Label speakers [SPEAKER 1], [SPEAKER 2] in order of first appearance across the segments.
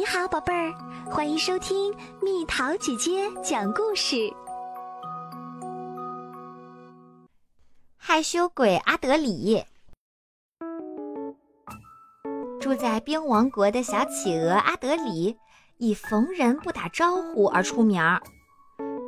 [SPEAKER 1] 你好，宝贝儿，欢迎收听蜜桃姐姐讲故事。
[SPEAKER 2] 害羞鬼阿德里，住在冰王国的小企鹅阿德里，以逢人不打招呼而出名儿。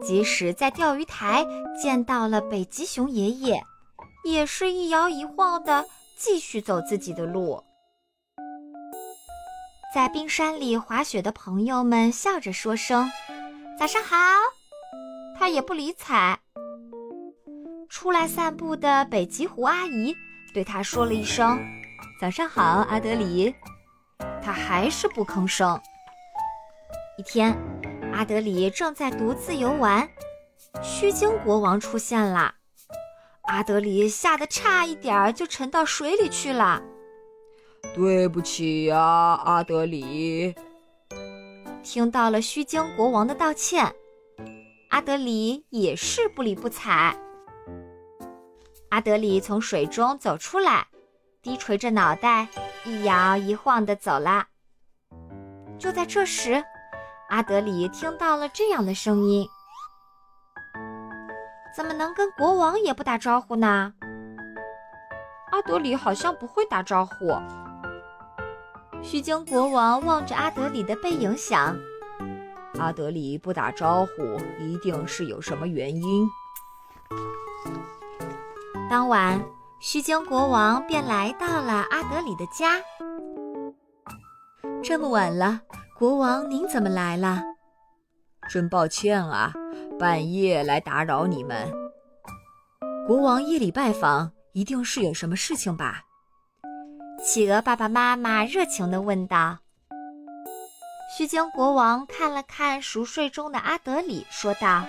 [SPEAKER 2] 即使在钓鱼台见到了北极熊爷爷，也是一摇一晃的继续走自己的路。在冰山里滑雪的朋友们笑着说声“早上好”，他也不理睬。出来散步的北极狐阿姨对他说了一声“早上好，阿德里”，他还是不吭声。一天，阿德里正在独自游玩，须鲸国王出现了，阿德里吓得差一点就沉到水里去了。
[SPEAKER 3] 对不起呀，阿德里。
[SPEAKER 2] 听到了须鲸国王的道歉，阿德里也是不理不睬。阿德里从水中走出来，低垂着脑袋，一摇一晃地走了。就在这时，阿德里听到了这样的声音：“怎么能跟国王也不打招呼呢？”阿德里好像不会打招呼。须鲸国王望着阿德里的背影，想：
[SPEAKER 3] 阿德里不打招呼，一定是有什么原因。
[SPEAKER 2] 当晚，须鲸国王便来到了阿德里的家。
[SPEAKER 4] 这么晚了，国王您怎么来了？
[SPEAKER 3] 真抱歉啊，半夜来打扰你们。
[SPEAKER 4] 国王夜里拜访，一定是有什么事情吧？
[SPEAKER 2] 企鹅爸爸妈妈热情地问道：“须鲸国王看了看熟睡中的阿德里，说道：‘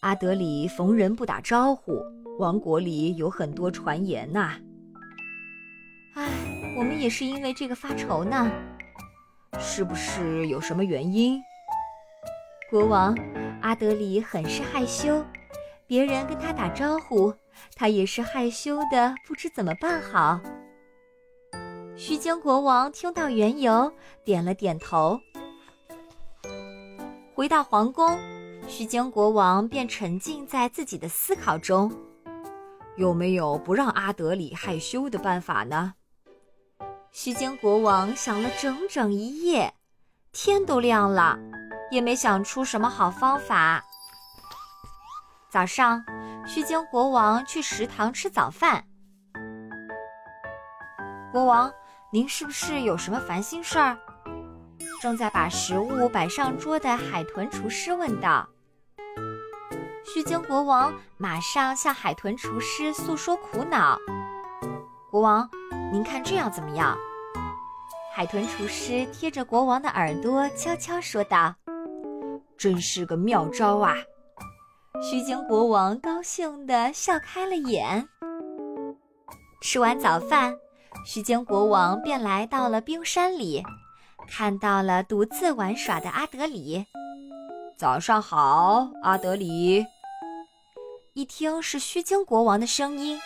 [SPEAKER 3] 阿德里逢人不打招呼，王国里有很多传言呐。’
[SPEAKER 2] 唉，我们也是因为这个发愁呢。
[SPEAKER 3] 是不是有什么原因？
[SPEAKER 4] 国王，阿德里很是害羞，别人跟他打招呼，他也是害羞的，不知怎么办好。”
[SPEAKER 2] 须鲸国王听到缘由，点了点头。回到皇宫，须鲸国王便沉浸在自己的思考中。
[SPEAKER 3] 有没有不让阿德里害羞的办法呢？
[SPEAKER 2] 须鲸国王想了整整一夜，天都亮了，也没想出什么好方法。早上，须鲸国王去食堂吃早饭。国王。您是不是有什么烦心事儿？正在把食物摆上桌的海豚厨师问道。须鲸国王马上向海豚厨师诉说苦恼。国王，您看这样怎么样？海豚厨师贴着国王的耳朵悄悄说道：“
[SPEAKER 3] 真是个妙招啊！”
[SPEAKER 2] 须鲸国王高兴地笑开了眼。吃完早饭。须鲸国王便来到了冰山里，看到了独自玩耍的阿德里。
[SPEAKER 3] 早上好，阿德里。
[SPEAKER 2] 一听是须鲸国王的声音，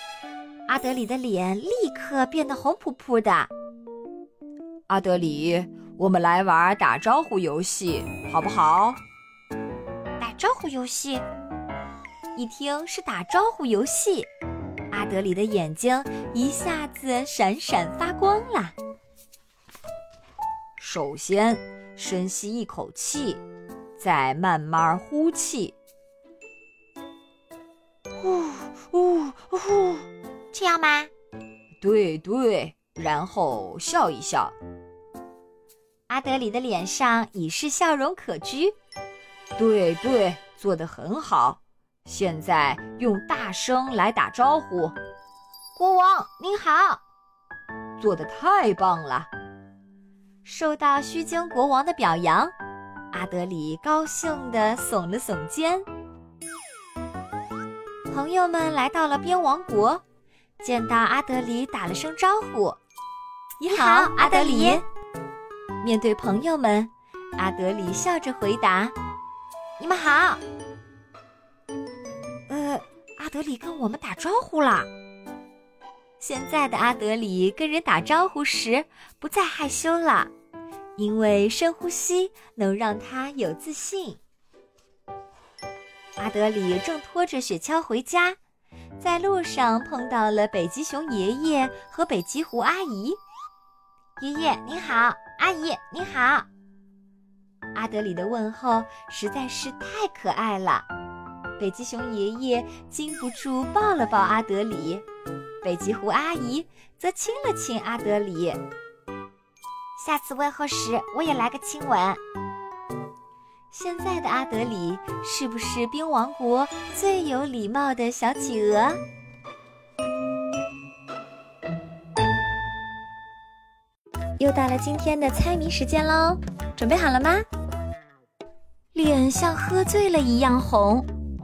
[SPEAKER 2] 阿德里的脸立刻变得红扑扑的。
[SPEAKER 3] 阿德里，我们来玩打招呼游戏，好不好？
[SPEAKER 2] 打招呼游戏。一听是打招呼游戏。阿德里的眼睛一下子闪闪发光了。
[SPEAKER 3] 首先，深吸一口气，再慢慢呼气。
[SPEAKER 2] 呼呼呼，这样吗？
[SPEAKER 3] 对对，然后笑一笑。
[SPEAKER 2] 阿德里的脸上已是笑容可掬。
[SPEAKER 3] 对对，做得很好。现在用大声来打招呼，
[SPEAKER 2] 国王您好，
[SPEAKER 3] 做的太棒了！
[SPEAKER 2] 受到须鲸国王的表扬，阿德里高兴地耸了耸肩。朋友们来到了边王国，见到阿德里打了声招呼：“
[SPEAKER 1] 你好，阿德里。”
[SPEAKER 2] 面对朋友们，阿德里笑着回答：“你们好。”阿德里跟我们打招呼了。现在的阿德里跟人打招呼时不再害羞了，因为深呼吸能让他有自信。阿德里正拖着雪橇回家，在路上碰到了北极熊爷爷和北极狐阿姨。
[SPEAKER 5] 爷爷您好，阿姨您好。
[SPEAKER 2] 阿德里的问候实在是太可爱了，北极熊爷爷禁不住抱了抱阿德里，北极狐阿姨则亲了亲阿德里。
[SPEAKER 5] 下次问候时，我也来个亲吻。
[SPEAKER 2] 现在的阿德里是不是冰王国最有礼貌的小企鹅？又到了今天的猜谜时间喽，准备好了吗？脸像喝醉了一样红，